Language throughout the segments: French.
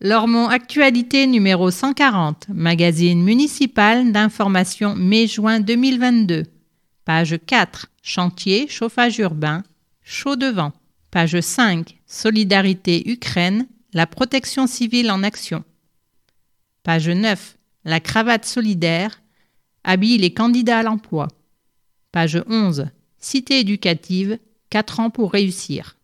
Lormont Actualité numéro 140, magazine municipal d'information mai-juin 2022. Page 4, chantier, chauffage urbain, chaud de vent. Page 5, solidarité Ukraine, la protection civile en action. Page 9, la cravate solidaire, habille les candidats à l'emploi. Page 11, cité éducative, 4 ans pour réussir.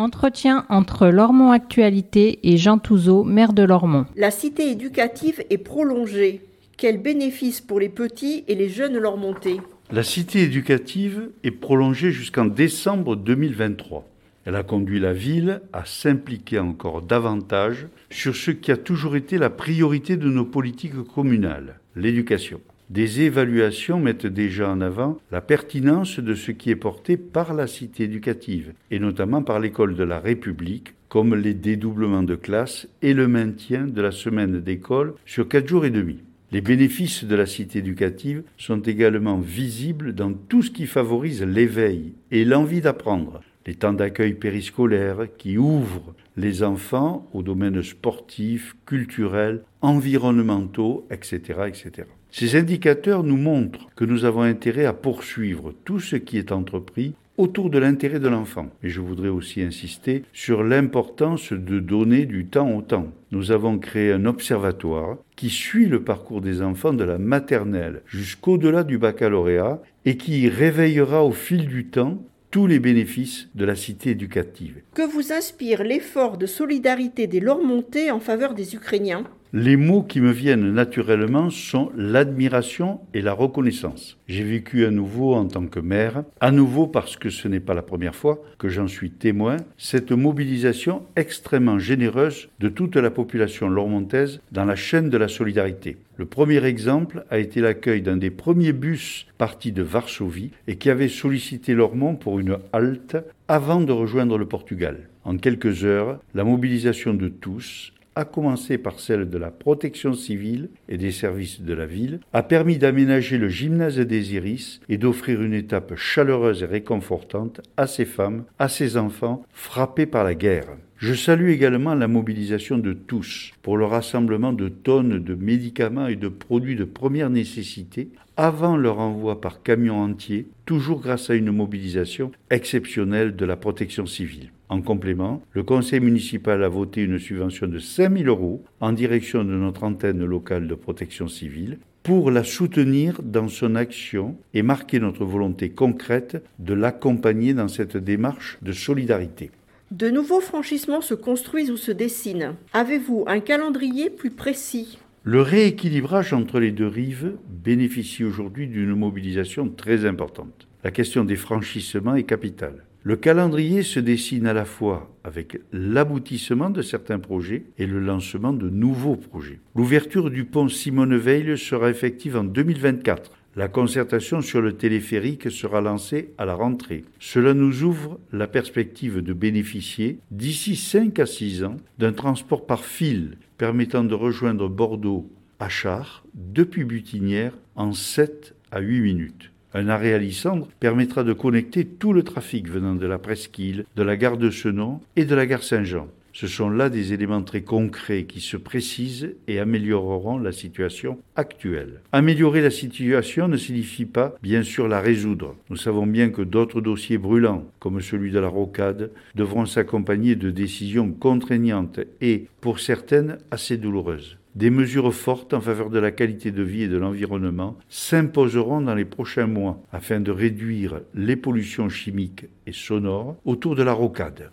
Entretien entre Lormont Actualité et Jean Touzeau, maire de Lormont. La cité éducative est prolongée. Quels bénéfices pour les petits et les jeunes Lormontais? La cité éducative est prolongée jusqu'en décembre 2023. Elle a conduit la ville à s'impliquer encore davantage sur ce qui a toujours été la priorité de nos politiques communales, l'éducation. Des évaluations mettent déjà en avant la pertinence de ce qui est porté par la cité éducative, et notamment par l'école de la République, comme les dédoublements de classes et le maintien de la semaine d'école sur quatre jours et demi. Les bénéfices de la cité éducative sont également visibles dans tout ce qui favorise l'éveil et l'envie d'apprendre. Les temps d'accueil périscolaire qui ouvrent les enfants aux domaines sportifs, culturels, environnementaux, etc., etc. Ces indicateurs nous montrent que nous avons intérêt à poursuivre tout ce qui est entrepris autour de l'intérêt de l'enfant. Et je voudrais aussi insister sur l'importance de donner du temps au temps. Nous avons créé un observatoire qui suit le parcours des enfants de la maternelle jusqu'au-delà du baccalauréat et qui réveillera au fil du temps tous les bénéfices de la cité éducative. Que vous inspire l'effort de solidarité des Lormontais en faveur des Ukrainiens? Les mots qui me viennent naturellement sont l'admiration et la reconnaissance. J'ai vécu à nouveau en tant que maire, à nouveau parce que ce n'est pas la première fois que j'en suis témoin, cette mobilisation extrêmement généreuse de toute la population lormontaise dans la chaîne de la solidarité. Le premier exemple a été l'accueil d'un des premiers bus partis de Varsovie et qui avait sollicité Lormont pour une halte avant de rejoindre le Portugal. En quelques heures, la mobilisation de tous, à commencer par celle de la protection civile et des services de la ville, a permis d'aménager le gymnase des Iris et d'offrir une étape chaleureuse et réconfortante à ces femmes, à ces enfants frappés par la guerre. Je salue également la mobilisation de tous pour le rassemblement de tonnes de médicaments et de produits de première nécessité avant leur envoi par camion entier, toujours grâce à une mobilisation exceptionnelle de la protection civile. En complément, le conseil municipal a voté une subvention de 5 000 euros en direction de notre antenne locale de protection civile pour la soutenir dans son action et marquer notre volonté concrète de l'accompagner dans cette démarche de solidarité. De nouveaux franchissements se construisent ou se dessinent. Avez-vous un calendrier plus précis? Le rééquilibrage entre les deux rives bénéficie aujourd'hui d'une mobilisation très importante. La question des franchissements est capitale. Le calendrier se dessine à la fois avec l'aboutissement de certains projets et le lancement de nouveaux projets. L'ouverture du pont Simone Veil sera effective en 2024. La concertation sur le téléphérique sera lancée à la rentrée. Cela nous ouvre la perspective de bénéficier, d'ici 5 à 6 ans, d'un transport par fil permettant de rejoindre Bordeaux à Char depuis Butinière en 7 à 8 minutes. Un arrêt à Lissandre permettra de connecter tout le trafic venant de la presqu'île, de la gare de Senon et de la gare Saint-Jean. Ce sont là des éléments très concrets qui se précisent et amélioreront la situation actuelle. Améliorer la situation ne signifie pas, bien sûr, la résoudre. Nous savons bien que d'autres dossiers brûlants, comme celui de la rocade, devront s'accompagner de décisions contraignantes et, pour certaines, assez douloureuses. Des mesures fortes en faveur de la qualité de vie et de l'environnement s'imposeront dans les prochains mois afin de réduire les pollutions chimiques et sonores autour de la rocade.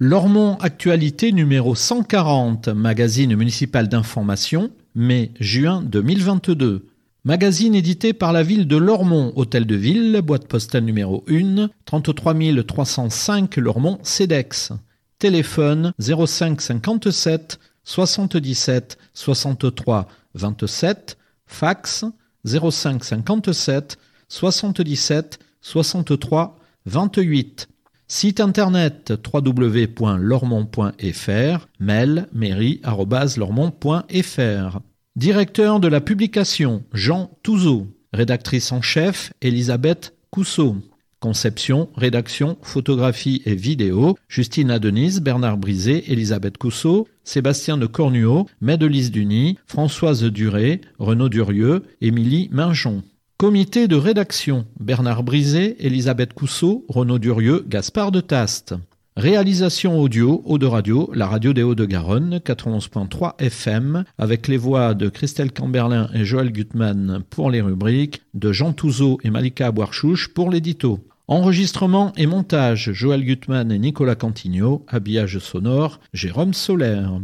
Lormont Actualité numéro 140, magazine municipal d'information, mai-juin 2022. Magazine édité par la ville de Lormont, hôtel de ville, boîte postale numéro 1, 33 305 Lormont, CEDEX. Téléphone 05 57 77 63 27, fax 05 57 77 63 28. Site internet www.lormont.fr, mail mairie.lormont.fr. Directeur de la publication Jean Touzeau. Rédactrice en chef Elisabeth Cousseau. Conception, rédaction, photographie et vidéo, Justine Adenis, Bernard Brisé, Elisabeth Cousseau, Sébastien de Cornuau, Médelise Duny, Françoise Duré, Renaud Durieux, Émilie Minjon. Comité de rédaction Bernard Brisé, Elisabeth Cousseau, Renaud Durieux, Gaspard de Taste. Réalisation audio, Eau de Radio, la radio des Hauts-de-Garonne, 91.3 FM, avec les voix de Christelle Camberlin et Joël Gutmann pour les rubriques, de Jean Touzeau et Malika Boarchouche pour l'édito. Enregistrement et montage, Joël Gutmann et Nicolas Cantigno. Habillage sonore, Jérôme Solaire.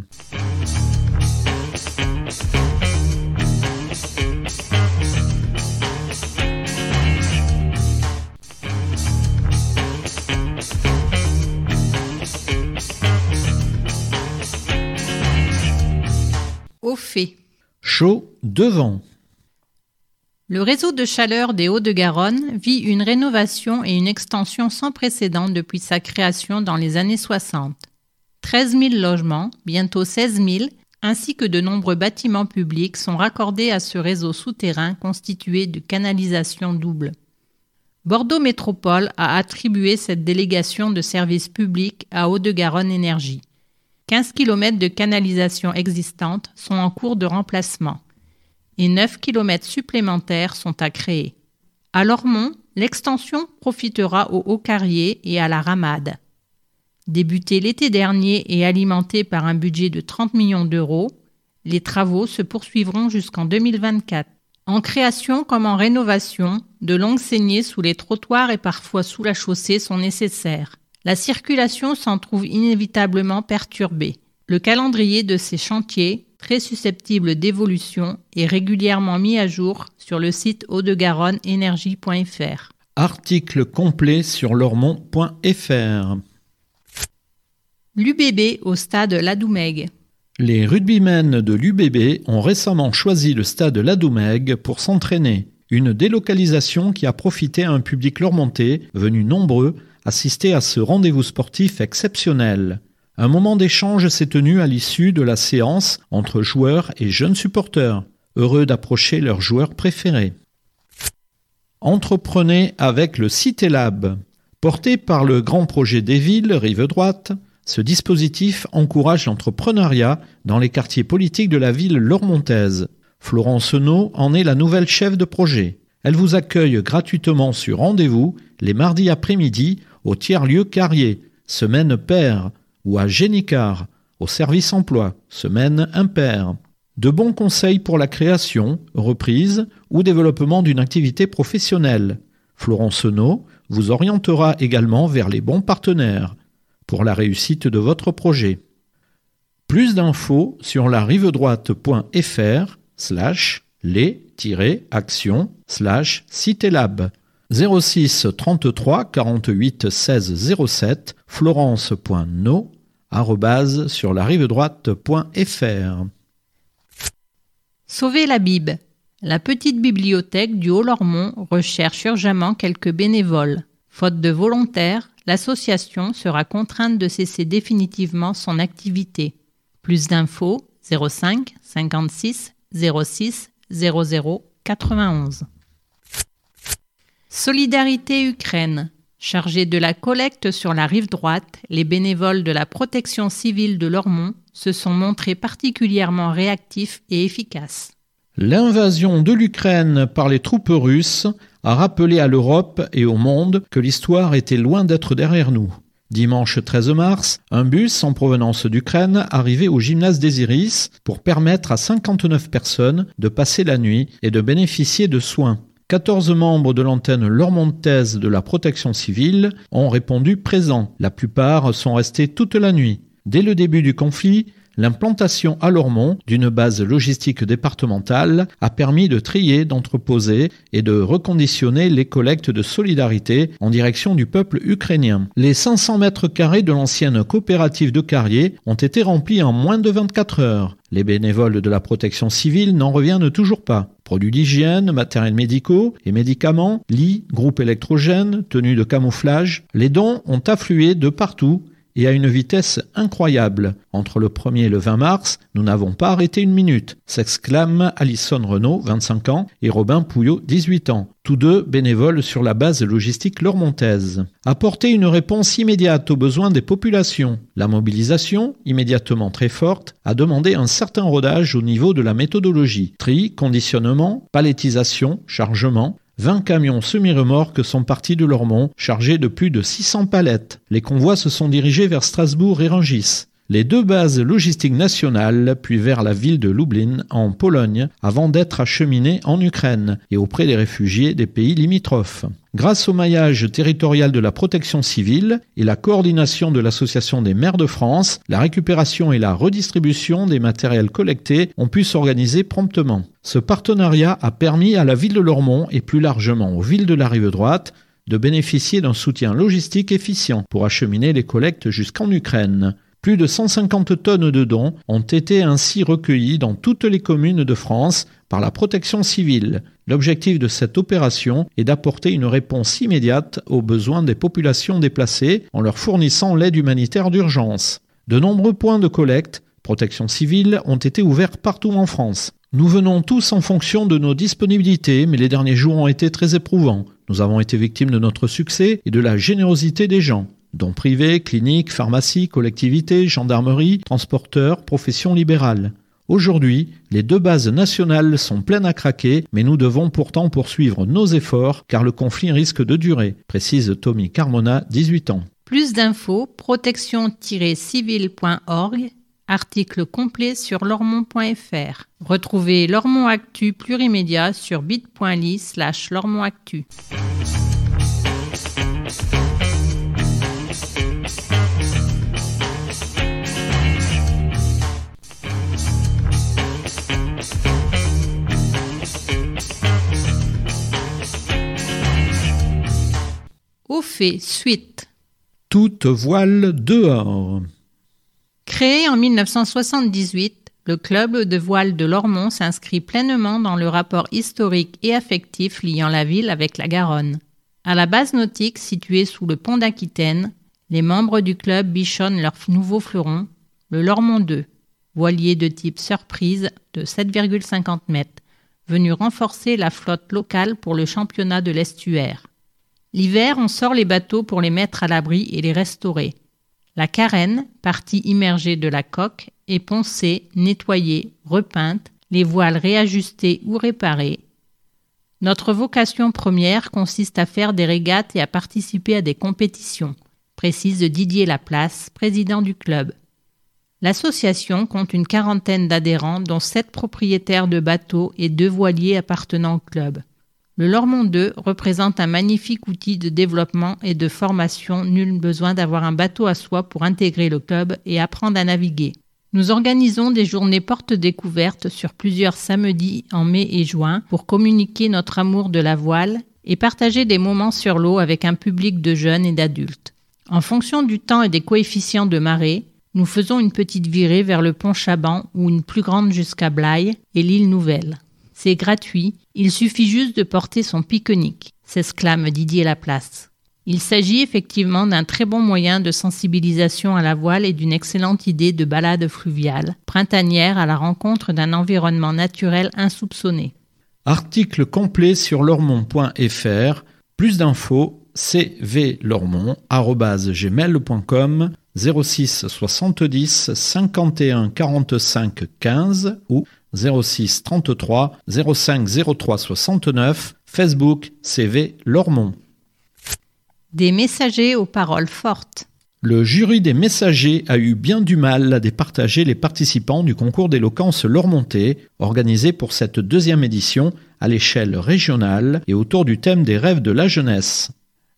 Au fait. Chaud devant. Le réseau de chaleur des Hauts-de-Garonne vit une rénovation et une extension sans précédent depuis sa création dans les années 60. 13 000 logements, bientôt 16 000, ainsi que de nombreux bâtiments publics sont raccordés à ce réseau souterrain constitué de canalisations doubles. Bordeaux Métropole a attribué cette délégation de services publics à Hauts-de-Garonne Énergie. 15 km de canalisation existantes sont en cours de remplacement et 9 km supplémentaires sont à créer. À Lormont, l'extension profitera au Haut-Carrier et à la Ramade. Débutée l'été dernier et alimentée par un budget de 30 millions d'euros, les travaux se poursuivront jusqu'en 2024. En création comme en rénovation, de longues saignées sous les trottoirs et parfois sous la chaussée sont nécessaires. La circulation s'en trouve inévitablement perturbée. Le calendrier de ces chantiers très susceptible d'évolution et régulièrement mis à jour sur le site Haut-de-Garonne énergie.fr. Article complet sur lormont.fr. L'UBB au stade Ladoumègue. Les rugbymen de l'UBB ont récemment choisi le stade Ladoumègue pour s'entraîner. Une délocalisation qui a profité à un public lormontais venu nombreux assister à ce rendez-vous sportif exceptionnel. Un moment d'échange s'est tenu à l'issue de la séance entre joueurs et jeunes supporters, heureux d'approcher leur joueur préféré. Entreprenez avec le CitéLab. Porté par le grand projet des villes Rive Droite, ce dispositif encourage l'entrepreneuriat dans les quartiers politiques de la ville lormontaise. Florence No en est la nouvelle chef de projet. Elle vous accueille gratuitement sur rendez-vous les mardis après-midi au tiers-lieu Carrier, semaine paire, ou à Génicard, au service emploi, semaine impaire. De bons conseils pour la création, reprise ou développement d'une activité professionnelle. Florence No vous orientera également vers les bons partenaires pour la réussite de votre projet. Plus d'infos sur la rive droite.fr slash les-actions slash citélab 06 33 48 16 07 florence.no sur la rive droite.fr. Sauver la Bible. La petite bibliothèque du Haut-Lormont recherche urgemment quelques bénévoles. Faute de volontaires, l'association sera contrainte de cesser définitivement son activité. Plus d'infos 05 56 06 00 91. Solidarité Ukraine. Chargés de la collecte sur la rive droite, les bénévoles de la protection civile de Lormont se sont montrés particulièrement réactifs et efficaces. L'invasion de l'Ukraine par les troupes russes a rappelé à l'Europe et au monde que l'histoire était loin d'être derrière nous. Dimanche 13 mars, un bus en provenance d'Ukraine arrivait au gymnase des Iris pour permettre à 59 personnes de passer la nuit et de bénéficier de soins. 14 membres de l'antenne lormontaise de la protection civile ont répondu présents. La plupart sont restés toute la nuit. Dès le début du conflit, l'implantation à Lormont d'une base logistique départementale a permis de trier, d'entreposer et de reconditionner les collectes de solidarité en direction du peuple ukrainien. Les 500 mètres carrés de l'ancienne coopérative de Carrier ont été remplis en moins de 24 heures. Les bénévoles de la protection civile n'en reviennent toujours pas. Produits d'hygiène, matériels médicaux et médicaments, lits, groupes électrogènes, tenues de camouflage, les dons ont afflué de partout et à une vitesse incroyable. Entre le 1er et le 20 mars, nous n'avons pas arrêté une minute, s'exclament Alison Renault, 25 ans, et Robin Pouillot, 18 ans, tous deux bénévoles sur la base logistique lormontaise. Apporter une réponse immédiate aux besoins des populations. La mobilisation, immédiatement très forte, a demandé un certain rodage au niveau de la méthodologie. Tri, conditionnement, palettisation, chargement, 20 camions semi-remorques sont partis de Lormont, chargés de plus de 600 palettes. Les convois se sont dirigés vers Strasbourg et Rungis. Les deux bases logistiques nationales, puis vers la ville de Lublin, en Pologne, avant d'être acheminés en Ukraine et auprès des réfugiés des pays limitrophes. Grâce au maillage territorial de la protection civile et la coordination de l'Association des maires de France, la récupération et la redistribution des matériels collectés ont pu s'organiser promptement. Ce partenariat a permis à la ville de Lormont et plus largement aux villes de la rive droite de bénéficier d'un soutien logistique efficient pour acheminer les collectes jusqu'en Ukraine. Plus de 150 tonnes de dons ont été ainsi recueillies dans toutes les communes de France par la protection civile. L'objectif de cette opération est d'apporter une réponse immédiate aux besoins des populations déplacées en leur fournissant l'aide humanitaire d'urgence. De nombreux points de collecte, protection civile, ont été ouverts partout en France. Nous venons tous en fonction de nos disponibilités, mais les derniers jours ont été très éprouvants. Nous avons été victimes de notre succès et de la générosité des gens dont privés, cliniques, pharmacies, collectivités, gendarmerie, transporteurs, professions libérales. Aujourd'hui, les deux bases nationales sont pleines à craquer, mais nous devons pourtant poursuivre nos efforts car le conflit risque de durer, précise Tommy Carmona, 18 ans. Plus d'infos, protection-civile.org, article complet sur lormont.fr. Retrouvez Lormont Actu plurimédia sur bit.ly slash lormontactu. Au fait, suite. Toute voile dehors. Créé en 1978, le club de voile de Lormont s'inscrit pleinement dans le rapport historique et affectif liant la ville avec la Garonne. À la base nautique située sous le pont d'Aquitaine, les membres du club bichonnent leur nouveau fleuron, le Lormont 2, voilier de type surprise de 7,50 mètres, venu renforcer la flotte locale pour le championnat de l'estuaire. L'hiver, on sort les bateaux pour les mettre à l'abri et les restaurer. La carène, partie immergée de la coque, est poncée, nettoyée, repeinte, les voiles réajustées ou réparées. Notre vocation première consiste à faire des régates et à participer à des compétitions, précise Didier Laplace, président du club. L'association compte une quarantaine d'adhérents, dont sept propriétaires de bateaux et deux voiliers appartenant au club. Le Lormont 2 représente un magnifique outil de développement et de formation, nul besoin d'avoir un bateau à soi pour intégrer le club et apprendre à naviguer. Nous organisons des journées portes découvertes sur plusieurs samedis en mai et juin pour communiquer notre amour de la voile et partager des moments sur l'eau avec un public de jeunes et d'adultes. En fonction du temps et des coefficients de marée, nous faisons une petite virée vers le pont Chaban ou une plus grande jusqu'à Blaye et l'île Nouvelle. C'est gratuit, il suffit juste de porter son pique-nique, s'exclame Didier Laplace. Il s'agit effectivement d'un très bon moyen de sensibilisation à la voile et d'une excellente idée de balade fluviale, printanière à la rencontre d'un environnement naturel insoupçonné. Article complet sur lormont.fr. Plus d'infos cvlormont.gmail.com 06 70 51 45 15 ou 06 33 05 03 69, Facebook CV Lormont. Des messagers aux paroles fortes. Le jury des messagers a eu bien du mal à départager les participants du concours d'éloquence Lormontais, organisé pour cette deuxième édition à l'échelle régionale et autour du thème des rêves de la jeunesse.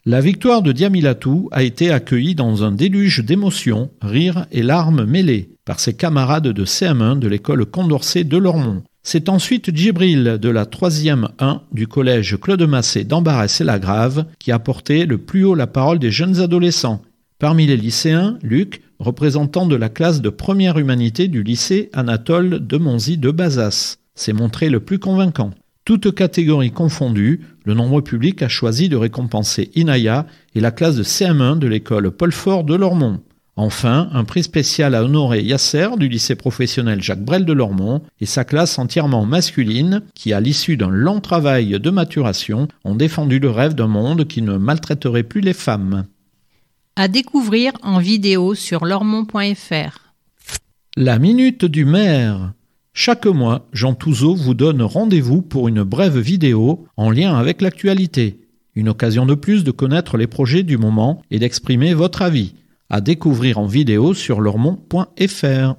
La victoire de Diamilatou a été accueillie dans un déluge d'émotions, rires et larmes mêlées par ses camarades de CM1 de l'école Condorcet de Lormont. C'est ensuite Djibril de la 3e 1 du collège Claude Massé d'Embarras et la Grave qui a porté le plus haut la parole des jeunes adolescents. Parmi les lycéens, Luc, représentant de la classe de première humanité du lycée Anatole de Monzy de Bazas, s'est montré le plus convaincant. Toutes catégories confondues, le nombre public a choisi de récompenser Inaya et la classe de CM1 de l'école Paul Fort de Lormont. Enfin, un prix spécial à honorer Yasser du lycée professionnel Jacques Brel de Lormont et sa classe entièrement masculine qui, à l'issue d'un long travail de maturation, ont défendu le rêve d'un monde qui ne maltraiterait plus les femmes. À découvrir en vidéo sur lormont.fr. La minute du maire. Chaque mois, Jean Touzeau vous donne rendez-vous pour une brève vidéo en lien avec l'actualité. Une occasion de plus de connaître les projets du moment et d'exprimer votre avis. À découvrir en vidéo sur lormont.fr.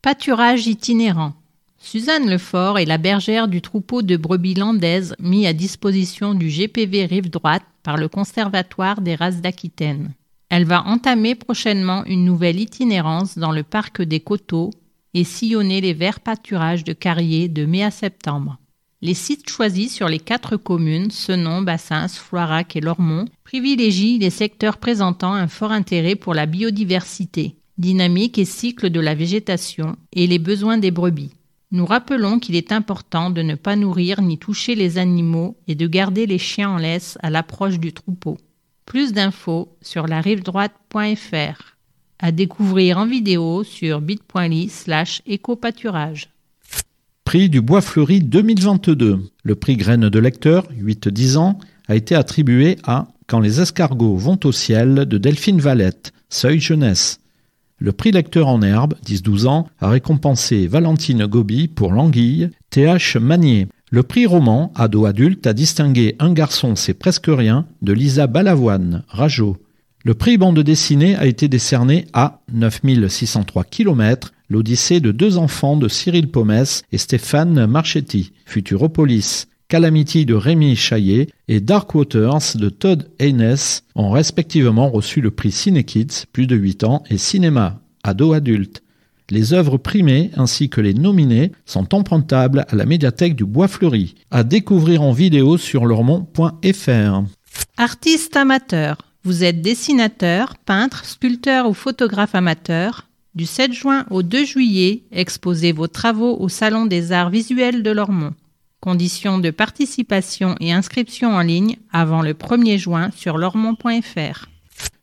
Pâturage itinérant. Suzanne Lefort est la bergère du troupeau de brebis landaises mis à disposition du GPV Rive Droite par le Conservatoire des races d'Aquitaine. Elle va entamer prochainement une nouvelle itinérance dans le parc des Coteaux et sillonner les verts pâturages de Carrier de mai à septembre. Les sites choisis sur les quatre communes, Senon, Bassins, Floirac et Lormont, privilégient les secteurs présentant un fort intérêt pour la biodiversité, dynamique et cycle de la végétation et les besoins des brebis. Nous rappelons qu'il est important de ne pas nourrir ni toucher les animaux et de garder les chiens en laisse à l'approche du troupeau. Plus d'infos sur la rive droite.fr à découvrir en vidéo sur bit.ly slash écopâturage. Prix du bois fleuri 2022. Le prix graine de lecteur, 8-10 ans, a été attribué à Quand les escargots vont au ciel de Delphine Valette, seuil jeunesse. Le prix lecteur en herbe, 10-12 ans, a récompensé Valentine Gobi pour L'Anguille, TH Manier. Le prix roman, ado-adulte, a distingué Un garçon c'est presque rien de Lisa Balavoine, Rajo. Le prix bande dessinée a été décerné à 9603 km, l'Odyssée de deux enfants de Cyril Pomès et Stéphane Marchetti, Futuropolis, Calamity de Rémi Chaillet et Dark Waters de Todd Haynes ont respectivement reçu le prix Cinekids, plus de 8 ans, et Cinéma, ado-adulte. Les œuvres primées ainsi que les nominés sont empruntables à la médiathèque du Bois Fleuri, à découvrir en vidéo sur lormont.fr. Artiste amateur vous êtes dessinateur, peintre, sculpteur ou photographe amateur. Du 7 juin au 2 juillet, exposez vos travaux au Salon des arts visuels de Lormont. Conditions de participation et inscription en ligne avant le 1er juin sur lormont.fr.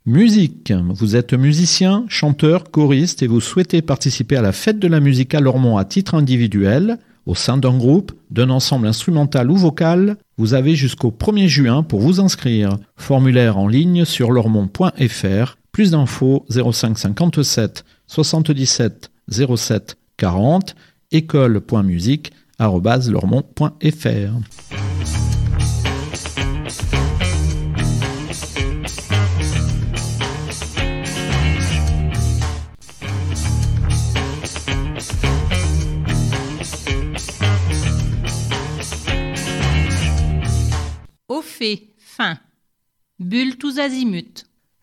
Musique. Vous êtes musicien, chanteur, choriste et vous souhaitez participer à la fête de la musique à Lormont à titre individuel au sein d'un groupe, d'un ensemble instrumental ou vocal, vous avez jusqu'au 1er juin pour vous inscrire. Formulaire en ligne sur lormont.fr. Plus d'infos 05 57 77 07 40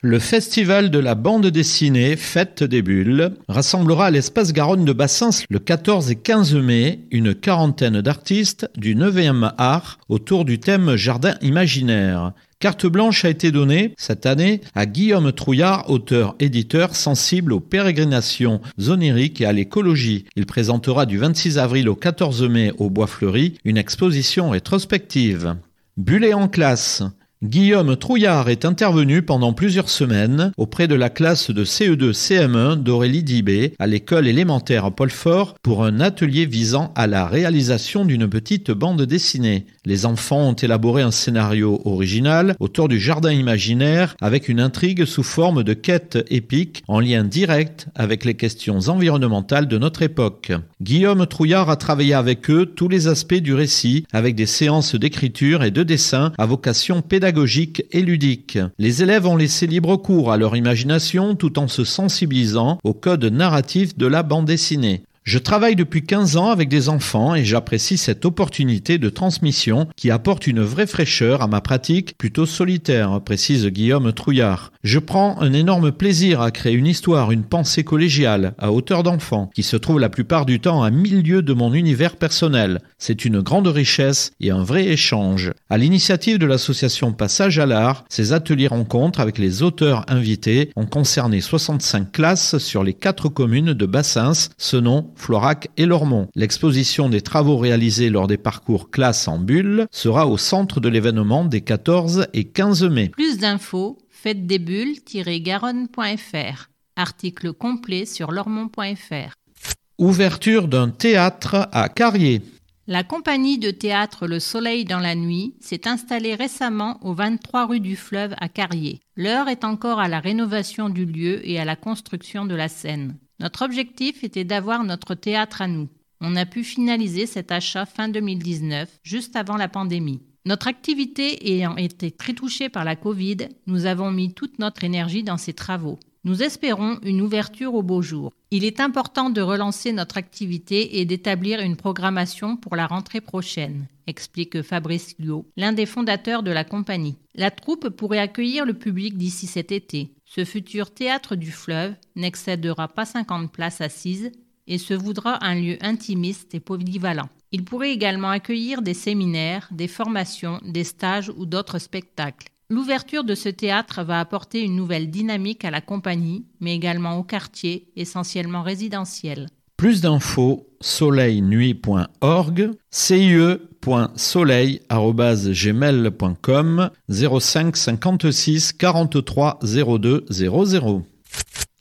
Le festival de la bande dessinée Fête des Bulles rassemblera à l'espace Garonne de Bassins le 14 et 15 mai une quarantaine d'artistes du 9e art autour du thème Jardin imaginaire. Carte blanche a été donnée cette année à Guillaume Trouillard, auteur-éditeur sensible aux pérégrinations oniriques et à l'écologie. Il présentera du 26 avril au 14 mai au Bois Fleuri une exposition rétrospective. Bullet en classe. Guillaume Trouillard est intervenu pendant plusieurs semaines auprès de la classe de CE2-CM1 d'Aurélie Dibé à l'école élémentaire Paul Fort pour un atelier visant à la réalisation d'une petite bande dessinée. Les enfants ont élaboré un scénario original autour du jardin imaginaire avec une intrigue sous forme de quête épique en lien direct avec les questions environnementales de notre époque. Guillaume Trouillard a travaillé avec eux tous les aspects du récit avec des séances d'écriture et de dessin à vocation pédagogique pédagogique et ludique. Les élèves ont laissé libre cours à leur imagination tout en se sensibilisant au code narratif de la bande dessinée. Je travaille depuis 15 ans avec des enfants et j'apprécie cette opportunité de transmission qui apporte une vraie fraîcheur à ma pratique plutôt solitaire, précise Guillaume Trouillard. Je prends un énorme plaisir à créer une histoire, une pensée collégiale, à hauteur d'enfant, qui se trouve la plupart du temps à milieu de mon univers personnel. C'est une grande richesse et un vrai échange. À l'initiative de l'association Passage à l'art, ces ateliers rencontres avec les auteurs invités ont concerné 65 classes sur les quatre communes de Bassins, Senon, Florac et Lormont. L'exposition des travaux réalisés lors des parcours classe en bulle sera au centre de l'événement des 14 et 15 mai. Plus d'infos, faites des bulles-garonne.fr. Article complet sur lormont.fr. Ouverture d'un théâtre à Carrier. La compagnie de théâtre Le Soleil dans la nuit s'est installée récemment au 23 rue du Fleuve à Carrier. L'heure est encore à la rénovation du lieu et à la construction de la scène. Notre objectif était d'avoir notre théâtre à nous. On a pu finaliser cet achat fin 2019, juste avant la pandémie. Notre activité ayant été très touchée par la Covid, nous avons mis toute notre énergie dans ces travaux. Nous espérons une ouverture au beau jour. Il est important de relancer notre activité et d'établir une programmation pour la rentrée prochaine, explique Fabrice Liot, l'un des fondateurs de la compagnie. La troupe pourrait accueillir le public d'ici cet été. Ce futur théâtre du fleuve n'excédera pas 50 places assises et se voudra un lieu intimiste et polyvalent. Il pourrait également accueillir des séminaires, des formations, des stages ou d'autres spectacles. L'ouverture de ce théâtre va apporter une nouvelle dynamique à la compagnie, mais également au quartier, essentiellement résidentiel. Plus d'infos, soleilnuit.org, cie.soleil.gmail.com 05 56 43 02 00.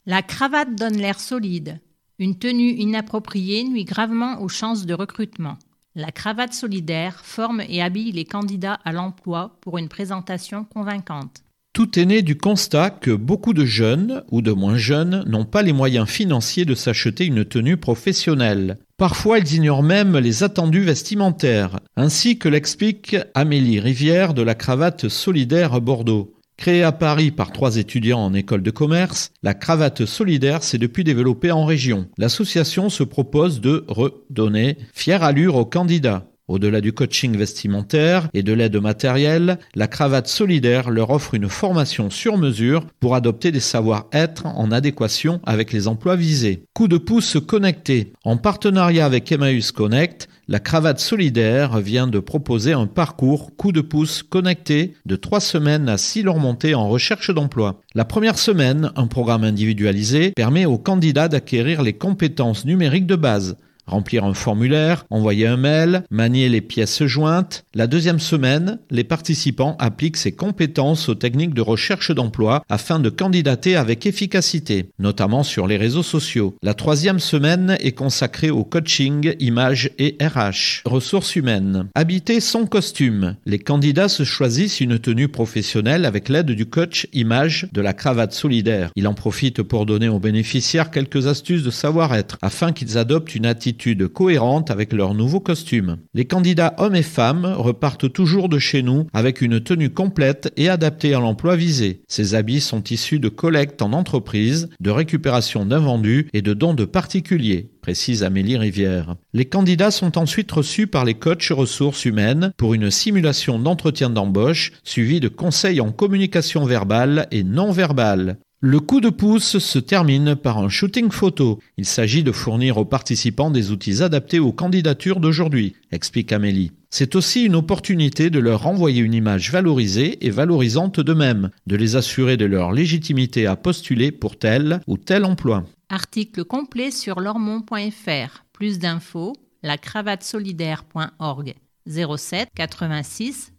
La cravate donne l'air solide. Une tenue inappropriée nuit gravement aux chances de recrutement. La cravate solidaire forme et habille les candidats à l'emploi pour une présentation convaincante. Tout est né du constat que beaucoup de jeunes ou de moins jeunes n'ont pas les moyens financiers de s'acheter une tenue professionnelle. Parfois, ils ignorent même les attendus vestimentaires, ainsi que l'explique Amélie Rivière de la cravate solidaire Bordeaux. Créée à Paris par trois étudiants en école de commerce, la cravate solidaire s'est depuis développée en région. L'association se propose de redonner fière allure aux candidats. Au-delà du coaching vestimentaire et de l'aide matérielle, la cravate solidaire leur offre une formation sur mesure pour adopter des savoir-être en adéquation avec les emplois visés. Coup de pouce connecté. En partenariat avec Emmaüs Connect, la cravate solidaire vient de proposer un parcours coup de pouce connecté de trois semaines à six montées en recherche d'emploi. La première semaine, un programme individualisé permet aux candidats d'acquérir les compétences numériques de base remplir un formulaire, envoyer un mail, manier les pièces jointes. La deuxième semaine, les participants appliquent ces compétences aux techniques de recherche d'emploi afin de candidater avec efficacité, notamment sur les réseaux sociaux. La troisième semaine est consacrée au coaching, image et RH. Ressources humaines. Habiter son costume. Les candidats se choisissent une tenue professionnelle avec l'aide du coach image de la cravate solidaire. Il en profite pour donner aux bénéficiaires quelques astuces de savoir-être afin qu'ils adoptent une attitude cohérente avec leur nouveau costume. Les candidats hommes et femmes repartent toujours de chez nous avec une tenue complète et adaptée à l'emploi visé. Ces habits sont issus de collectes en entreprise, de récupération d'invendus et de dons de particuliers précise Amélie Rivière. Les candidats sont ensuite reçus par les coachs ressources humaines pour une simulation d'entretien d'embauche suivie de conseils en communication verbale et non verbale. Le coup de pouce se termine par un shooting photo. Il s'agit de fournir aux participants des outils adaptés aux candidatures d'aujourd'hui, explique Amélie. C'est aussi une opportunité de leur envoyer une image valorisée et valorisante d'eux-mêmes, de les assurer de leur légitimité à postuler pour tel ou tel emploi. Article complet sur lormont.fr. Plus d'infos, lacravatesolidaire.org 07 86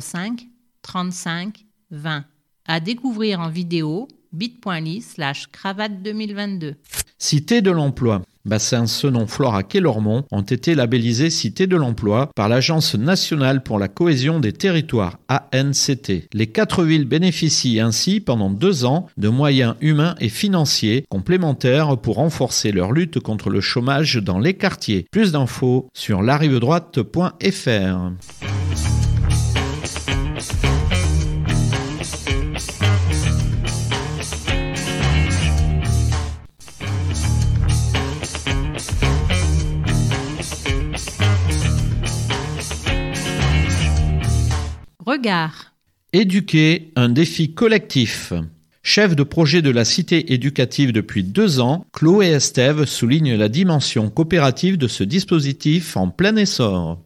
05 35 20. À découvrir en vidéo bit.ly slash cravate 2022. Cité de l'emploi. Bassin Senon, Flora et Lormont ont été labellisés Cité de l'emploi par l'Agence nationale pour la cohésion des territoires ANCT. Les quatre villes bénéficient ainsi pendant deux ans de moyens humains et financiers complémentaires pour renforcer leur lutte contre le chômage dans les quartiers. Plus d'infos sur larivedroite.fr. Regard. Éduquer, un défi collectif. Chef de projet de la cité éducative depuis deux ans, Chloé Estève souligne la dimension coopérative de ce dispositif en plein essor.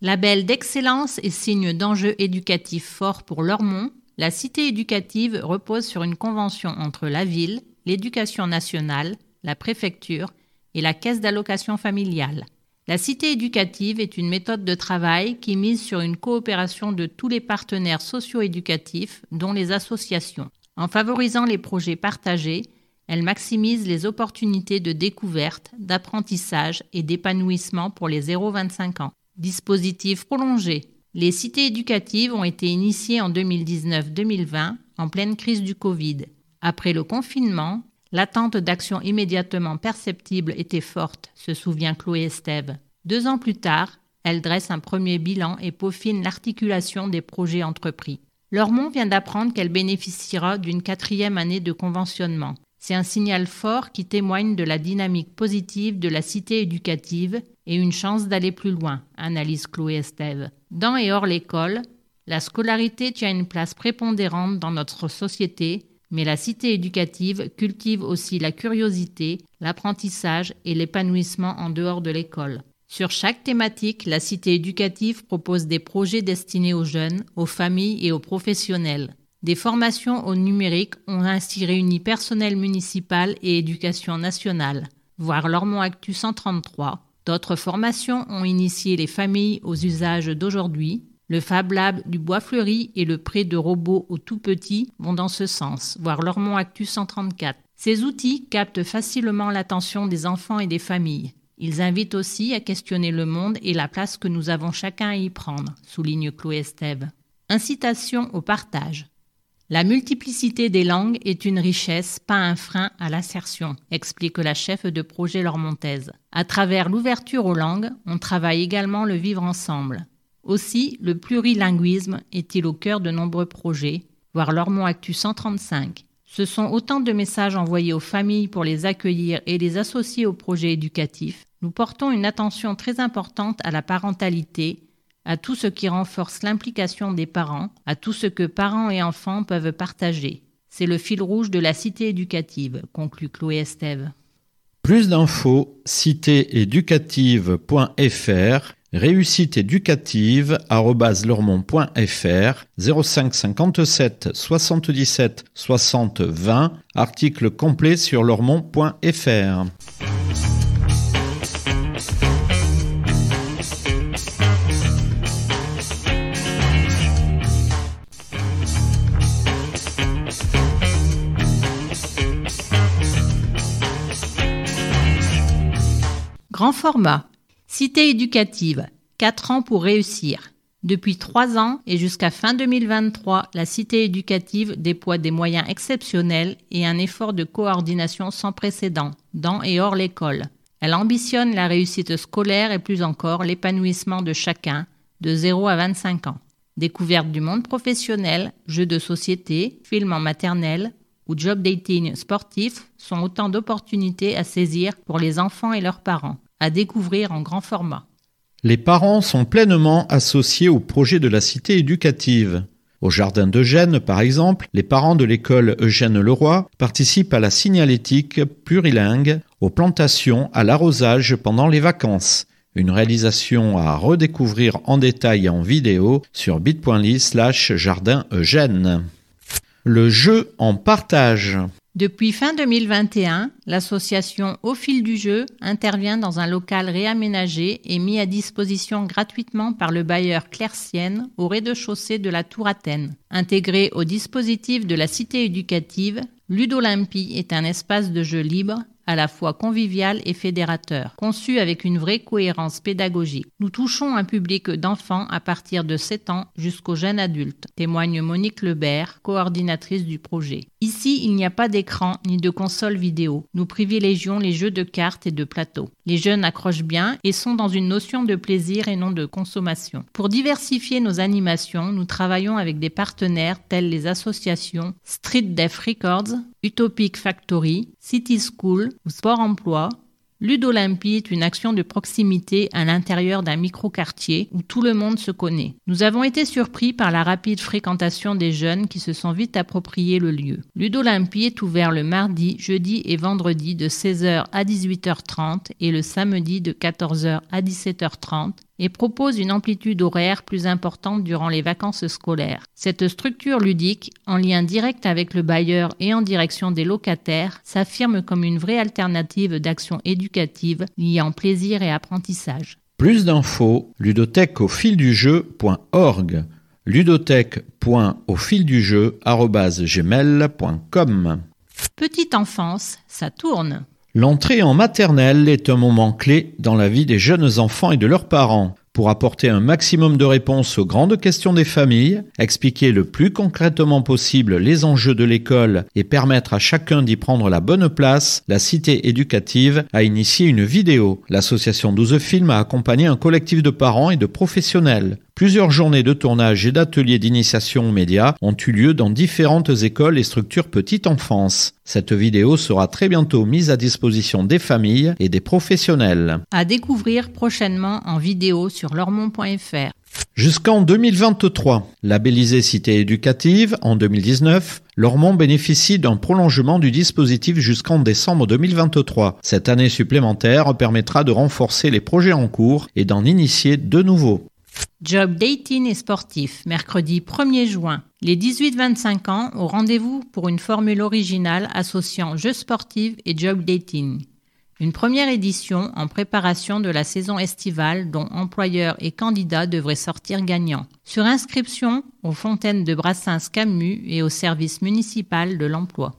Label d'excellence et signe d'enjeux éducatifs forts pour Lormont, la cité éducative repose sur une convention entre la ville, l'éducation nationale, la préfecture et la caisse d'allocation familiale. La cité éducative est une méthode de travail qui mise sur une coopération de tous les partenaires socio-éducatifs, dont les associations. En favorisant les projets partagés, elle maximise les opportunités de découverte, d'apprentissage et d'épanouissement pour les 0-25 ans. Dispositif prolongé. Les cités éducatives ont été initiées en 2019-2020 en pleine crise du Covid. Après le confinement, L'attente d'actions immédiatement perceptibles était forte, se souvient Chloé Estève. Deux ans plus tard, elle dresse un premier bilan et peaufine l'articulation des projets entrepris. Lormont vient d'apprendre qu'elle bénéficiera d'une quatrième année de conventionnement. C'est un signal fort qui témoigne de la dynamique positive de la cité éducative et une chance d'aller plus loin, analyse Chloé Estève. Dans et hors l'école, la scolarité tient une place prépondérante dans notre société mais la cité éducative cultive aussi la curiosité, l'apprentissage et l'épanouissement en dehors de l'école. Sur chaque thématique, la cité éducative propose des projets destinés aux jeunes, aux familles et aux professionnels. Des formations au numérique ont ainsi réuni personnel municipal et éducation nationale, voire Lormont Actu 133. D'autres formations ont initié les familles aux usages d'aujourd'hui, le Fab Lab du Bois Fleuri et le prêt de robots aux tout petits vont dans ce sens, voir Lormont Actu 134. Ces outils captent facilement l'attention des enfants et des familles. Ils invitent aussi à questionner le monde et la place que nous avons chacun à y prendre, souligne Chloé Estève. Incitation au partage. La multiplicité des langues est une richesse, pas un frein à l'assertion, explique la chef de projet Lormontaise. À travers l'ouverture aux langues, on travaille également le vivre ensemble. Aussi, le plurilinguisme est-il au cœur de nombreux projets, voire Lormont Actu 135. Ce sont autant de messages envoyés aux familles pour les accueillir et les associer au projet éducatif. Nous portons une attention très importante à la parentalité, à tout ce qui renforce l'implication des parents, à tout ce que parents et enfants peuvent partager. C'est le fil rouge de la cité éducative, conclut Chloé Estève. Plus d'infos, citééducative.fr Réussite éducative lormont.fr 05 57 77 60 20 article complet sur lormont.fr Grand format Cité éducative, 4 ans pour réussir. Depuis 3 ans et jusqu'à fin 2023, la Cité éducative déploie des moyens exceptionnels et un effort de coordination sans précédent, dans et hors l'école. Elle ambitionne la réussite scolaire et plus encore l'épanouissement de chacun, de 0 à 25 ans. Découverte du monde professionnel, jeux de société, films en maternelle ou job dating sportif sont autant d'opportunités à saisir pour les enfants et leurs parents à découvrir en grand format. Les parents sont pleinement associés au projet de la cité éducative. Au jardin d'Eugène, par exemple, les parents de l'école Eugène Leroy participent à la signalétique plurilingue, aux plantations, à l'arrosage pendant les vacances. Une réalisation à redécouvrir en détail en vidéo sur bit.ly slash jardin Eugène. Le jeu en partage. Depuis fin 2021, l'association Au fil du jeu intervient dans un local réaménagé et mis à disposition gratuitement par le bailleur Clercienne au rez-de-chaussée de la Tour Athènes. Intégré au dispositif de la cité éducative, Ludolympie est un espace de jeu libre à la fois convivial et fédérateur, conçu avec une vraie cohérence pédagogique. Nous touchons un public d'enfants à partir de 7 ans jusqu'aux jeunes adultes, témoigne Monique Lebert, coordinatrice du projet. Ici, il n'y a pas d'écran ni de console vidéo. Nous privilégions les jeux de cartes et de plateaux. Les jeunes accrochent bien et sont dans une notion de plaisir et non de consommation. Pour diversifier nos animations, nous travaillons avec des partenaires tels les associations Street Def Records, Utopic Factory, City School ou Sport Emploi Ludolympie est une action de proximité à l'intérieur d'un micro-quartier où tout le monde se connaît. Nous avons été surpris par la rapide fréquentation des jeunes qui se sont vite appropriés le lieu. Ludolympie est ouvert le mardi, jeudi et vendredi de 16h à 18h30 et le samedi de 14h à 17h30 et propose une amplitude horaire plus importante durant les vacances scolaires. Cette structure ludique, en lien direct avec le bailleur et en direction des locataires, s'affirme comme une vraie alternative d'action éducative liant plaisir et apprentissage. Plus d'infos, ludothèque au fil du jeu.org ludothèque.aufildujeu.gmail.com Petite enfance, ça tourne. L'entrée en maternelle est un moment clé dans la vie des jeunes enfants et de leurs parents. Pour apporter un maximum de réponses aux grandes questions des familles, expliquer le plus concrètement possible les enjeux de l'école et permettre à chacun d'y prendre la bonne place, la Cité éducative a initié une vidéo. L'association 12 Films a accompagné un collectif de parents et de professionnels. Plusieurs journées de tournage et d'ateliers d'initiation aux médias ont eu lieu dans différentes écoles et structures petite enfance. Cette vidéo sera très bientôt mise à disposition des familles et des professionnels. À découvrir prochainement en vidéo sur lormont.fr. Jusqu'en 2023, labellisée cité éducative, en 2019, Lormont bénéficie d'un prolongement du dispositif jusqu'en décembre 2023. Cette année supplémentaire permettra de renforcer les projets en cours et d'en initier de nouveaux. Job dating et sportif, mercredi 1er juin. Les 18-25 ans au rendez-vous pour une formule originale associant jeux sportifs et job dating. Une première édition en préparation de la saison estivale dont employeurs et candidats devraient sortir gagnants. Sur inscription aux fontaines de Brassens Camus et au service municipal de l'emploi.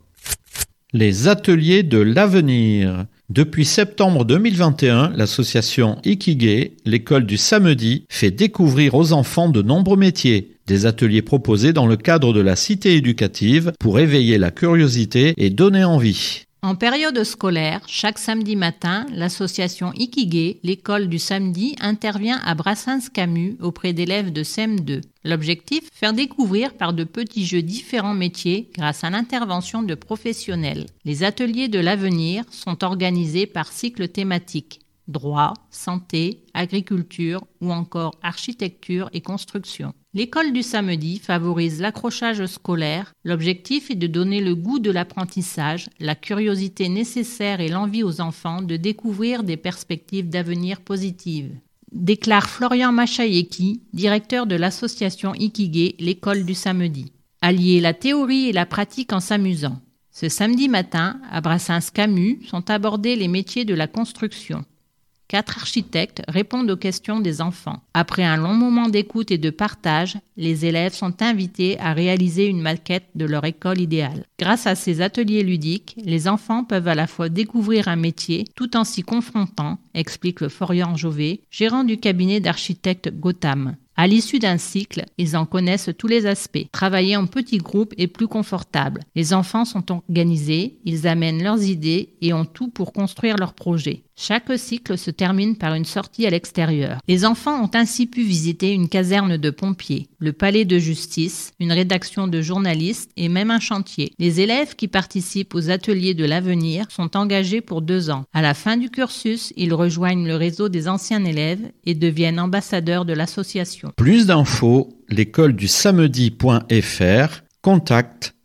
Les ateliers de l'avenir. Depuis septembre 2021, l'association Ikige, l'école du samedi, fait découvrir aux enfants de nombreux métiers. Des ateliers proposés dans le cadre de la cité éducative pour éveiller la curiosité et donner envie. En période scolaire, chaque samedi matin, l'association Ikige, l'école du samedi, intervient à Brassens-Camus auprès d'élèves de CM2. L'objectif Faire découvrir par de petits jeux différents métiers grâce à l'intervention de professionnels. Les ateliers de l'avenir sont organisés par cycles thématiques droit, santé, agriculture ou encore architecture et construction. L'école du samedi favorise l'accrochage scolaire. L'objectif est de donner le goût de l'apprentissage, la curiosité nécessaire et l'envie aux enfants de découvrir des perspectives d'avenir positives. Déclare Florian Machayeki, directeur de l'association Ikige, l'école du samedi. Allier la théorie et la pratique en s'amusant. Ce samedi matin, à Brassens-Camus, sont abordés les métiers de la construction. Quatre architectes répondent aux questions des enfants. Après un long moment d'écoute et de partage, les élèves sont invités à réaliser une maquette de leur école idéale. Grâce à ces ateliers ludiques, les enfants peuvent à la fois découvrir un métier tout en s'y confrontant, explique le Florian Jovet, gérant du cabinet d'architecte Gotham. À l'issue d'un cycle, ils en connaissent tous les aspects. Travailler en petits groupes est plus confortable. Les enfants sont organisés, ils amènent leurs idées et ont tout pour construire leur projet. Chaque cycle se termine par une sortie à l'extérieur. Les enfants ont ainsi pu visiter une caserne de pompiers, le palais de justice, une rédaction de journalistes et même un chantier. Les élèves qui participent aux ateliers de l'avenir sont engagés pour deux ans. À la fin du cursus, ils rejoignent le réseau des anciens élèves et deviennent ambassadeurs de l'association. Plus d'infos, l'école du samedi.fr, contact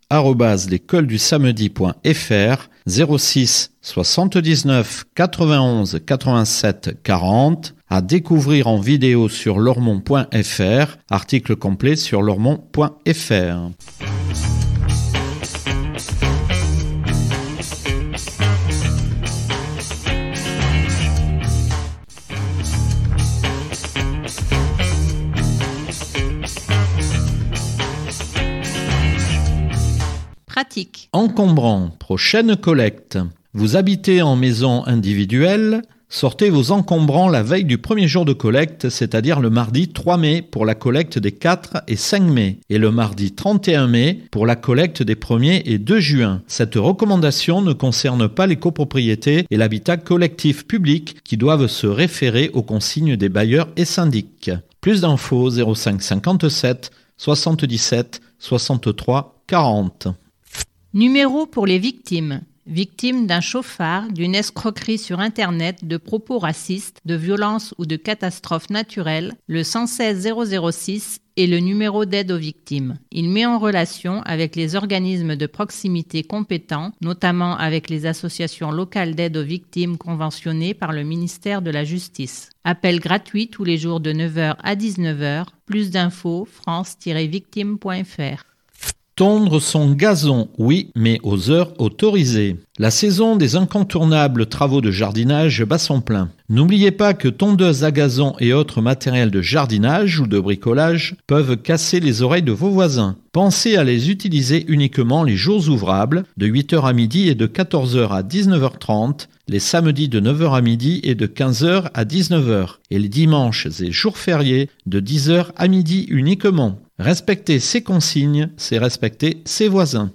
l'école du samedi.fr 06 79 91 87 40 à découvrir en vidéo sur lormont.fr, article complet sur lormont.fr. Encombrant, prochaine collecte. Vous habitez en maison individuelle, sortez vos encombrants la veille du premier jour de collecte, c'est-à-dire le mardi 3 mai pour la collecte des 4 et 5 mai, et le mardi 31 mai pour la collecte des 1er et 2 juin. Cette recommandation ne concerne pas les copropriétés et l'habitat collectif public qui doivent se référer aux consignes des bailleurs et syndics. Plus d'infos 05 57 77 63 40. Numéro pour les victimes. victime d'un chauffard, d'une escroquerie sur Internet, de propos racistes, de violences ou de catastrophes naturelles, le 116 006 est le numéro d'aide aux victimes. Il met en relation avec les organismes de proximité compétents, notamment avec les associations locales d'aide aux victimes conventionnées par le ministère de la Justice. Appel gratuit tous les jours de 9h à 19h. Plus d'infos france-victime.fr. Tondre son gazon, oui, mais aux heures autorisées. La saison des incontournables travaux de jardinage bat son plein. N'oubliez pas que tondeuses à gazon et autres matériels de jardinage ou de bricolage peuvent casser les oreilles de vos voisins. Pensez à les utiliser uniquement les jours ouvrables, de 8h à midi et de 14h à 19h30, les samedis de 9h à midi et de 15h à 19h, et les dimanches et jours fériés de 10h à midi uniquement. Respecter ces consignes, c'est respecter ses voisins.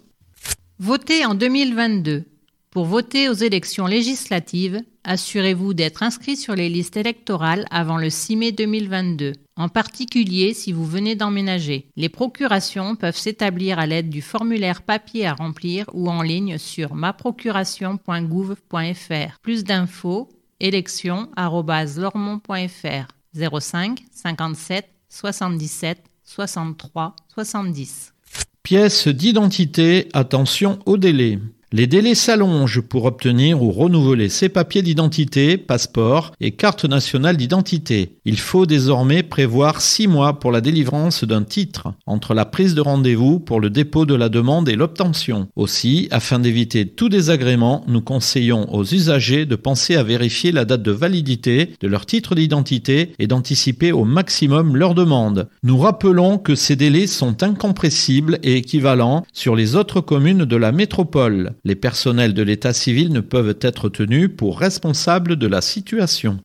Votez en 2022. Pour voter aux élections législatives, assurez-vous d'être inscrit sur les listes électorales avant le 6 mai 2022, en particulier si vous venez d'emménager. Les procurations peuvent s'établir à l'aide du formulaire papier à remplir ou en ligne sur maprocuration.gouv.fr. Plus d'infos, élections.lormont.fr 05 57 77 63 70. Pièce d'identité, attention au délai. Les délais s'allongent pour obtenir ou renouveler ses papiers d'identité, passeport et carte nationale d'identité. Il faut désormais prévoir six mois pour la délivrance d'un titre, entre la prise de rendez-vous pour le dépôt de la demande et l'obtention. Aussi, afin d'éviter tout désagrément, nous conseillons aux usagers de penser à vérifier la date de validité de leur titre d'identité et d'anticiper au maximum leur demande. Nous rappelons que ces délais sont incompressibles et équivalents sur les autres communes de la métropole les personnels de l'état civil ne peuvent être tenus pour responsables de la situation.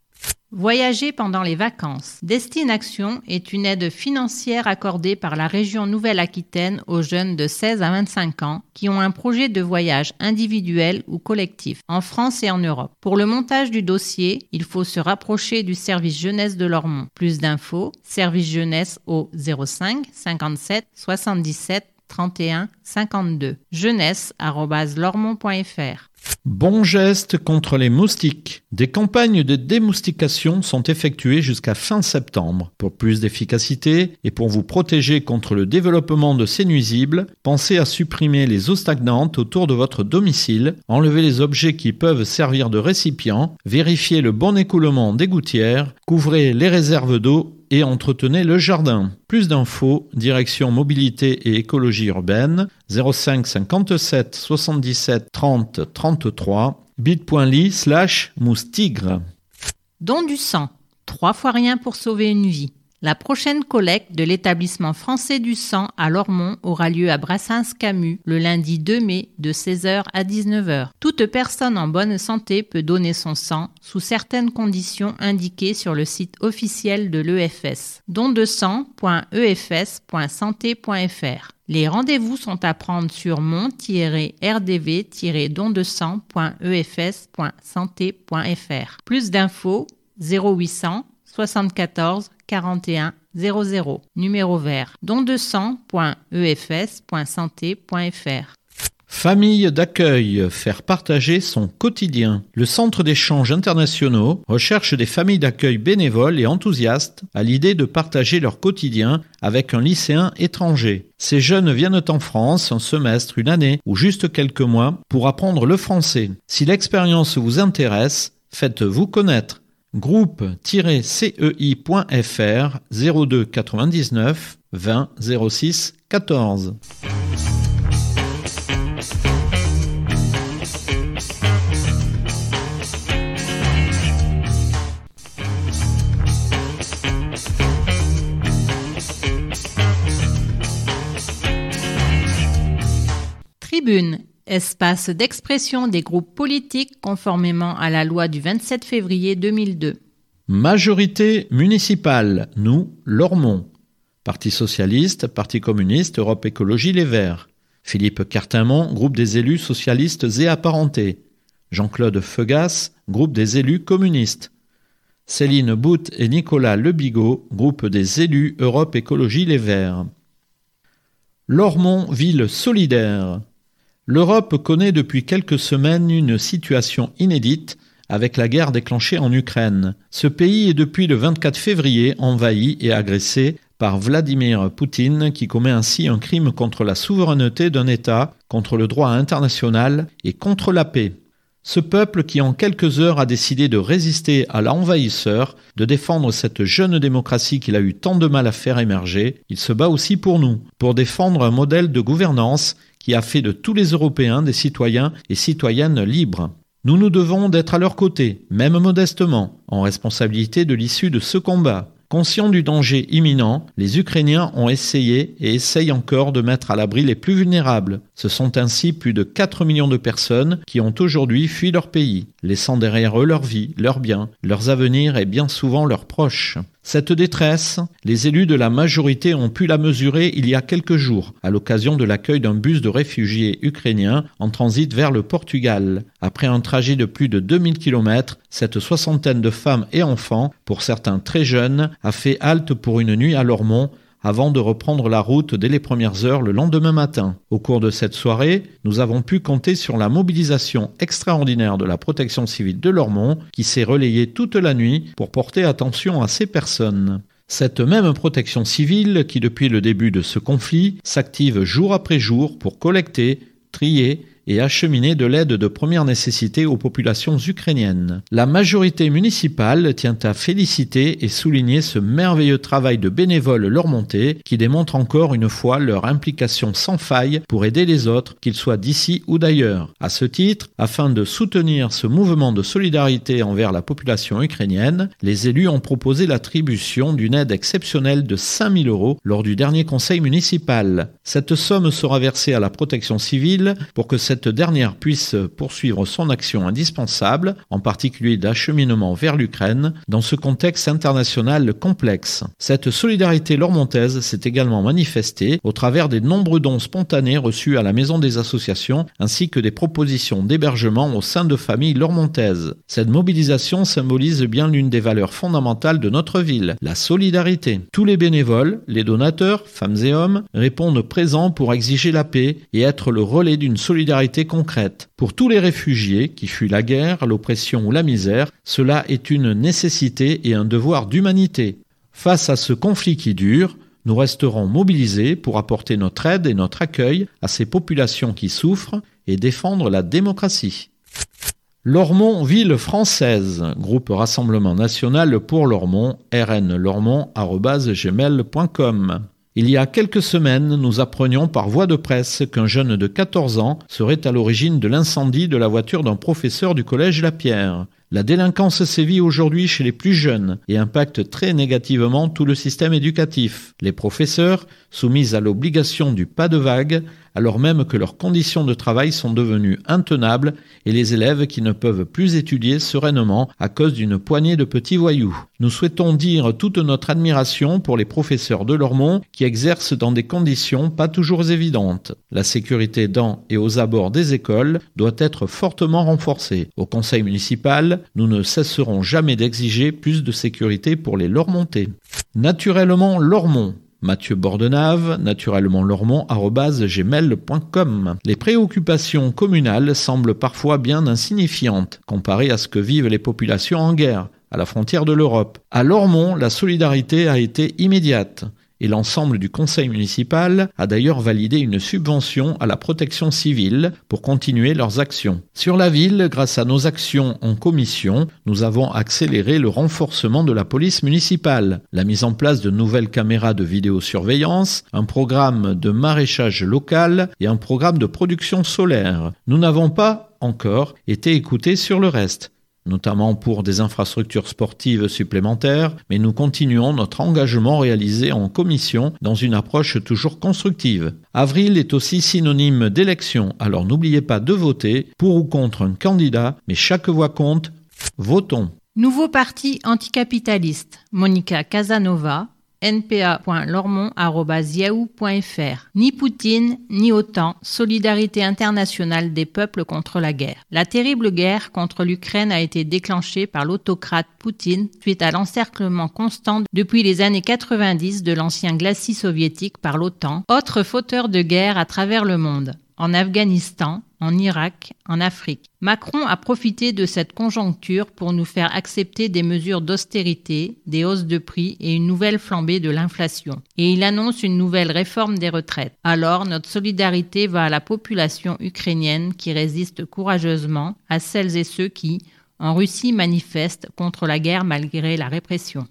Voyager pendant les vacances. Destination est une aide financière accordée par la région Nouvelle-Aquitaine aux jeunes de 16 à 25 ans qui ont un projet de voyage individuel ou collectif en France et en Europe. Pour le montage du dossier, il faut se rapprocher du service jeunesse de Lormont. Plus d'infos, service jeunesse au 05 57 77 31 52. jeunesse.lormont.fr Bon geste contre les moustiques. Des campagnes de démoustication sont effectuées jusqu'à fin septembre. Pour plus d'efficacité et pour vous protéger contre le développement de ces nuisibles, pensez à supprimer les eaux stagnantes autour de votre domicile, enlever les objets qui peuvent servir de récipient, vérifier le bon écoulement des gouttières, couvrez les réserves d'eau et entretenez le jardin. Plus d'infos, direction mobilité et écologie urbaine, 05 57 77 30 33, bit.ly slash moustigre. Don du sang, trois fois rien pour sauver une vie. La prochaine collecte de l'établissement français du sang à Lormont aura lieu à Brassens-Camus le lundi 2 mai de 16h à 19h. Toute personne en bonne santé peut donner son sang sous certaines conditions indiquées sur le site officiel de l'EFS. dondesang.efs.santé.fr les rendez-vous sont à prendre sur mon-rdv-don200.efs.santé.fr. Plus d'infos 0800 74 41 00. Numéro vert. don de sang.efs.santé.fr. Famille d'accueil, faire partager son quotidien. Le Centre d'échanges internationaux recherche des familles d'accueil bénévoles et enthousiastes à l'idée de partager leur quotidien avec un lycéen étranger. Ces jeunes viennent en France un semestre, une année ou juste quelques mois pour apprendre le français. Si l'expérience vous intéresse, faites-vous connaître groupe-cei.fr 02 99 20 06 14. Tribune espace d'expression des groupes politiques conformément à la loi du 27 février 2002. Majorité municipale, nous, Lormont. Parti socialiste, Parti communiste, Europe Écologie Les Verts. Philippe Cartimont, groupe des élus socialistes et apparentés. Jean-Claude Feugas, groupe des élus communistes. Céline Bout et Nicolas Lebigot, groupe des élus Europe Écologie Les Verts. Lormont, ville solidaire. L'Europe connaît depuis quelques semaines une situation inédite avec la guerre déclenchée en Ukraine. Ce pays est depuis le 24 février envahi et agressé par Vladimir Poutine qui commet ainsi un crime contre la souveraineté d'un État, contre le droit international et contre la paix. Ce peuple qui en quelques heures a décidé de résister à l'envahisseur, de défendre cette jeune démocratie qu'il a eu tant de mal à faire émerger, il se bat aussi pour nous, pour défendre un modèle de gouvernance qui a fait de tous les Européens des citoyens et citoyennes libres. Nous nous devons d'être à leur côté, même modestement, en responsabilité de l'issue de ce combat. Conscients du danger imminent, les Ukrainiens ont essayé et essayent encore de mettre à l'abri les plus vulnérables. Ce sont ainsi plus de 4 millions de personnes qui ont aujourd'hui fui leur pays, laissant derrière eux leur vie, leurs biens, leurs avenirs et bien souvent leurs proches. Cette détresse, les élus de la majorité ont pu la mesurer il y a quelques jours, à l'occasion de l'accueil d'un bus de réfugiés ukrainiens en transit vers le Portugal. Après un trajet de plus de 2000 km, cette soixantaine de femmes et enfants, pour certains très jeunes, a fait halte pour une nuit à Lormont avant de reprendre la route dès les premières heures le lendemain matin. Au cours de cette soirée, nous avons pu compter sur la mobilisation extraordinaire de la protection civile de Lormont qui s'est relayée toute la nuit pour porter attention à ces personnes. Cette même protection civile qui depuis le début de ce conflit s'active jour après jour pour collecter, trier et acheminer de l'aide de première nécessité aux populations ukrainiennes. La majorité municipale tient à féliciter et souligner ce merveilleux travail de bénévoles lormontais qui démontre encore une fois leur implication sans faille pour aider les autres, qu'ils soient d'ici ou d'ailleurs. À ce titre, afin de soutenir ce mouvement de solidarité envers la population ukrainienne, les élus ont proposé l'attribution d'une aide exceptionnelle de 5000 euros lors du dernier conseil municipal. Cette somme sera versée à la protection civile pour que cette cette dernière puisse poursuivre son action indispensable, en particulier d'acheminement vers l'Ukraine, dans ce contexte international complexe. Cette solidarité lormontaise s'est également manifestée au travers des nombreux dons spontanés reçus à la Maison des associations ainsi que des propositions d'hébergement au sein de familles lormontaises. Cette mobilisation symbolise bien l'une des valeurs fondamentales de notre ville, la solidarité. Tous les bénévoles, les donateurs, femmes et hommes, répondent présents pour exiger la paix et être le relais d'une solidarité concrète. Pour tous les réfugiés qui fuient la guerre, l'oppression ou la misère, cela est une nécessité et un devoir d'humanité. Face à ce conflit qui dure, nous resterons mobilisés pour apporter notre aide et notre accueil à ces populations qui souffrent et défendre la démocratie. Lormont, ville française, groupe Rassemblement national pour Lormont, rnlormont.gmail.com. Il y a quelques semaines, nous apprenions par voie de presse qu'un jeune de 14 ans serait à l'origine de l'incendie de la voiture d'un professeur du collège La Pierre. La délinquance sévit aujourd'hui chez les plus jeunes et impacte très négativement tout le système éducatif. Les professeurs, soumis à l'obligation du pas de vague, alors même que leurs conditions de travail sont devenues intenables et les élèves qui ne peuvent plus étudier sereinement à cause d'une poignée de petits voyous. Nous souhaitons dire toute notre admiration pour les professeurs de Lormont qui exercent dans des conditions pas toujours évidentes. La sécurité dans et aux abords des écoles doit être fortement renforcée. Au conseil municipal, nous ne cesserons jamais d'exiger plus de sécurité pour les Lormontais. Naturellement, Lormont Mathieu Bordenave, naturellement lormont.gmail.com. Les préoccupations communales semblent parfois bien insignifiantes comparées à ce que vivent les populations en guerre, à la frontière de l'Europe. À Lormont, la solidarité a été immédiate et l'ensemble du conseil municipal a d'ailleurs validé une subvention à la protection civile pour continuer leurs actions. Sur la ville, grâce à nos actions en commission, nous avons accéléré le renforcement de la police municipale, la mise en place de nouvelles caméras de vidéosurveillance, un programme de maraîchage local et un programme de production solaire. Nous n'avons pas encore été écoutés sur le reste notamment pour des infrastructures sportives supplémentaires, mais nous continuons notre engagement réalisé en commission dans une approche toujours constructive. Avril est aussi synonyme d'élection, alors n'oubliez pas de voter pour ou contre un candidat, mais chaque voix compte. Votons. Nouveau parti anticapitaliste. Monica Casanova, Ni Poutine, ni OTAN, solidarité internationale des peuples contre la guerre. La terrible guerre contre l'Ukraine a été déclenchée par l'autocrate Poutine suite à l'encerclement constant depuis les années 90 de l'ancien glacis soviétique par l'OTAN, autre fauteur de guerre à travers le monde. En Afghanistan, en Irak, en Afrique. Macron a profité de cette conjoncture pour nous faire accepter des mesures d'austérité, des hausses de prix et une nouvelle flambée de l'inflation. Et il annonce une nouvelle réforme des retraites. Alors notre solidarité va à la population ukrainienne qui résiste courageusement, à celles et ceux qui, en Russie, manifestent contre la guerre malgré la répression.